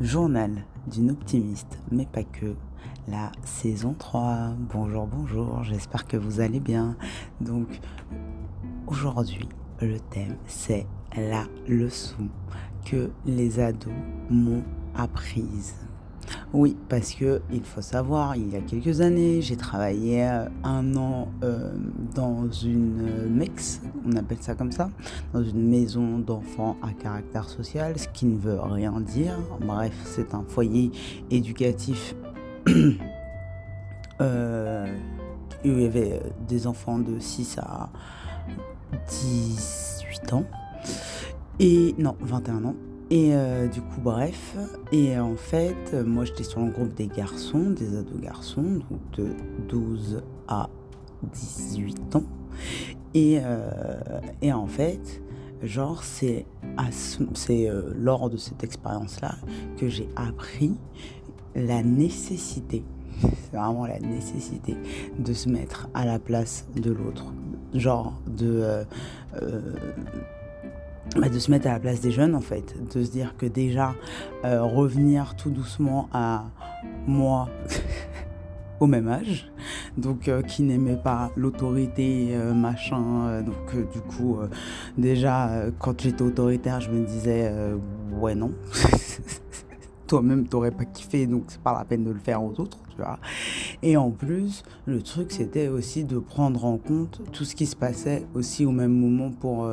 Journal d'une optimiste, mais pas que. La saison 3. Bonjour, bonjour, j'espère que vous allez bien. Donc, aujourd'hui, le thème, c'est la leçon que les ados m'ont apprise. Oui, parce que il faut savoir, il y a quelques années, j'ai travaillé euh, un an euh, dans une euh, MEX, on appelle ça comme ça, dans une maison d'enfants à caractère social, ce qui ne veut rien dire. Bref, c'est un foyer éducatif euh, où il y avait des enfants de 6 à 18 ans. Et non, 21 ans. Et euh, du coup, bref. Et en fait, moi j'étais sur le groupe des garçons, des ados garçons, donc de 12 à 18 ans. Et, euh, et en fait, genre, c'est c'est euh, lors de cette expérience-là que j'ai appris la nécessité, c'est vraiment la nécessité de se mettre à la place de l'autre. Genre, de. Bah, de se mettre à la place des jeunes en fait, de se dire que déjà euh, revenir tout doucement à moi au même âge, donc euh, qui n'aimait pas l'autorité euh, machin, donc du coup déjà quand j'étais autoritaire je me disais ouais non, toi-même t'aurais pas kiffé donc c'est pas la peine de le faire aux autres tu vois. Et en plus le truc c'était aussi de prendre en compte tout ce qui se passait aussi au même moment pour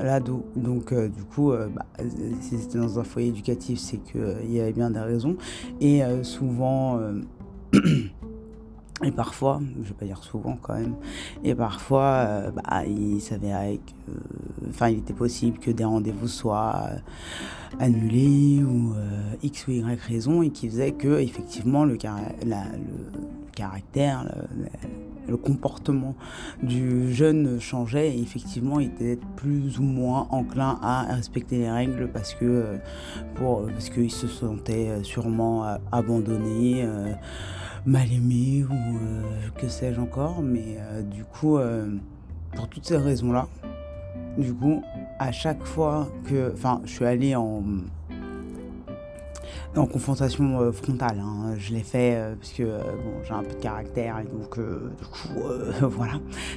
l'ado. Donc, euh, du coup, euh, bah, euh, si c'était dans un foyer éducatif, c'est qu'il y avait bien des raisons. Et euh, souvent, euh, et parfois, je vais pas dire souvent quand même, et parfois, euh, bah, il s'avérait enfin, il était possible que des rendez-vous soient euh, annulés ou euh, X ou Y raison, et qui faisait que, effectivement, le, la- le caractère, le comportement du jeune changeait et effectivement il était plus ou moins enclin à respecter les règles parce que euh, pour qu'il se sentait euh, sûrement euh, abandonné mal aimé ou que sais-je encore. Mais du coup pour toutes ces raisons là du coup à chaque fois que enfin je suis allée en en confrontation euh, frontale. hein. Je l'ai fait euh, parce que euh, bon, j'ai un peu de caractère et donc du coup voilà.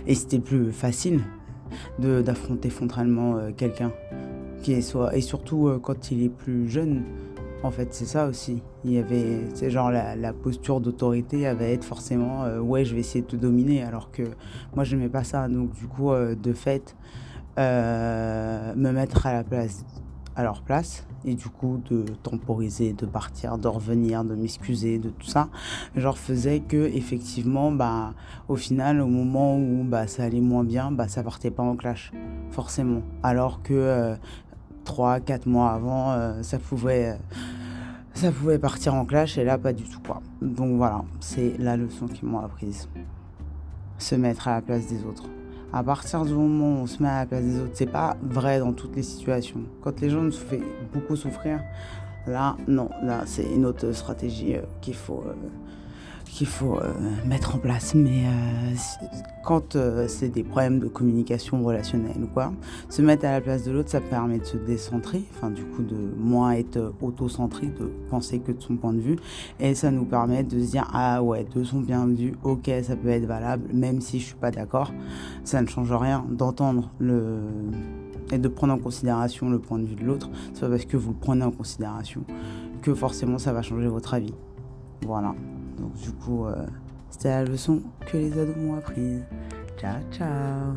Et c'était plus facile d'affronter frontalement quelqu'un qui est soit et surtout quand il est plus jeune. En fait, c'est ça aussi. Il y avait, c'est genre la, posture d'autorité avait être forcément ouais, je vais essayer de te dominer alors que moi je n'aimais pas ça. Donc du coup, de fait, me mettre à la place à leur place et du coup de temporiser, de partir, de revenir, de m'excuser, de tout ça, genre faisait que effectivement bah au final au moment où bah ça allait moins bien, bah ça partait pas en clash forcément, alors que euh, trois, quatre mois avant euh, ça pouvait euh, ça pouvait partir en clash et là pas du tout quoi. Donc voilà, c'est la leçon qu'ils m'ont apprise. Se mettre à la place des autres à partir du moment où on se met à la place des autres, c'est pas vrai dans toutes les situations. Quand les gens nous font beaucoup souffrir, là, non, là, c'est une autre stratégie euh, qu'il faut, euh, qu'il faut euh, mettre en place. Mais euh, quand euh, c'est des problèmes de communication relationnelle ou quoi, se mettre à la place de l'autre, ça permet de se décentrer, enfin, du coup, de moins être auto-centré, de penser que de son point de vue. Et ça nous permet de se dire, ah ouais, de son point de vue, ok, ça peut être valable, même si je suis pas d'accord ça ne change rien d'entendre le et de prendre en considération le point de vue de l'autre. C'est pas parce que vous le prenez en considération que forcément ça va changer votre avis. Voilà. Donc du coup, euh, c'était la leçon que les ados m'ont apprise. Ciao ciao.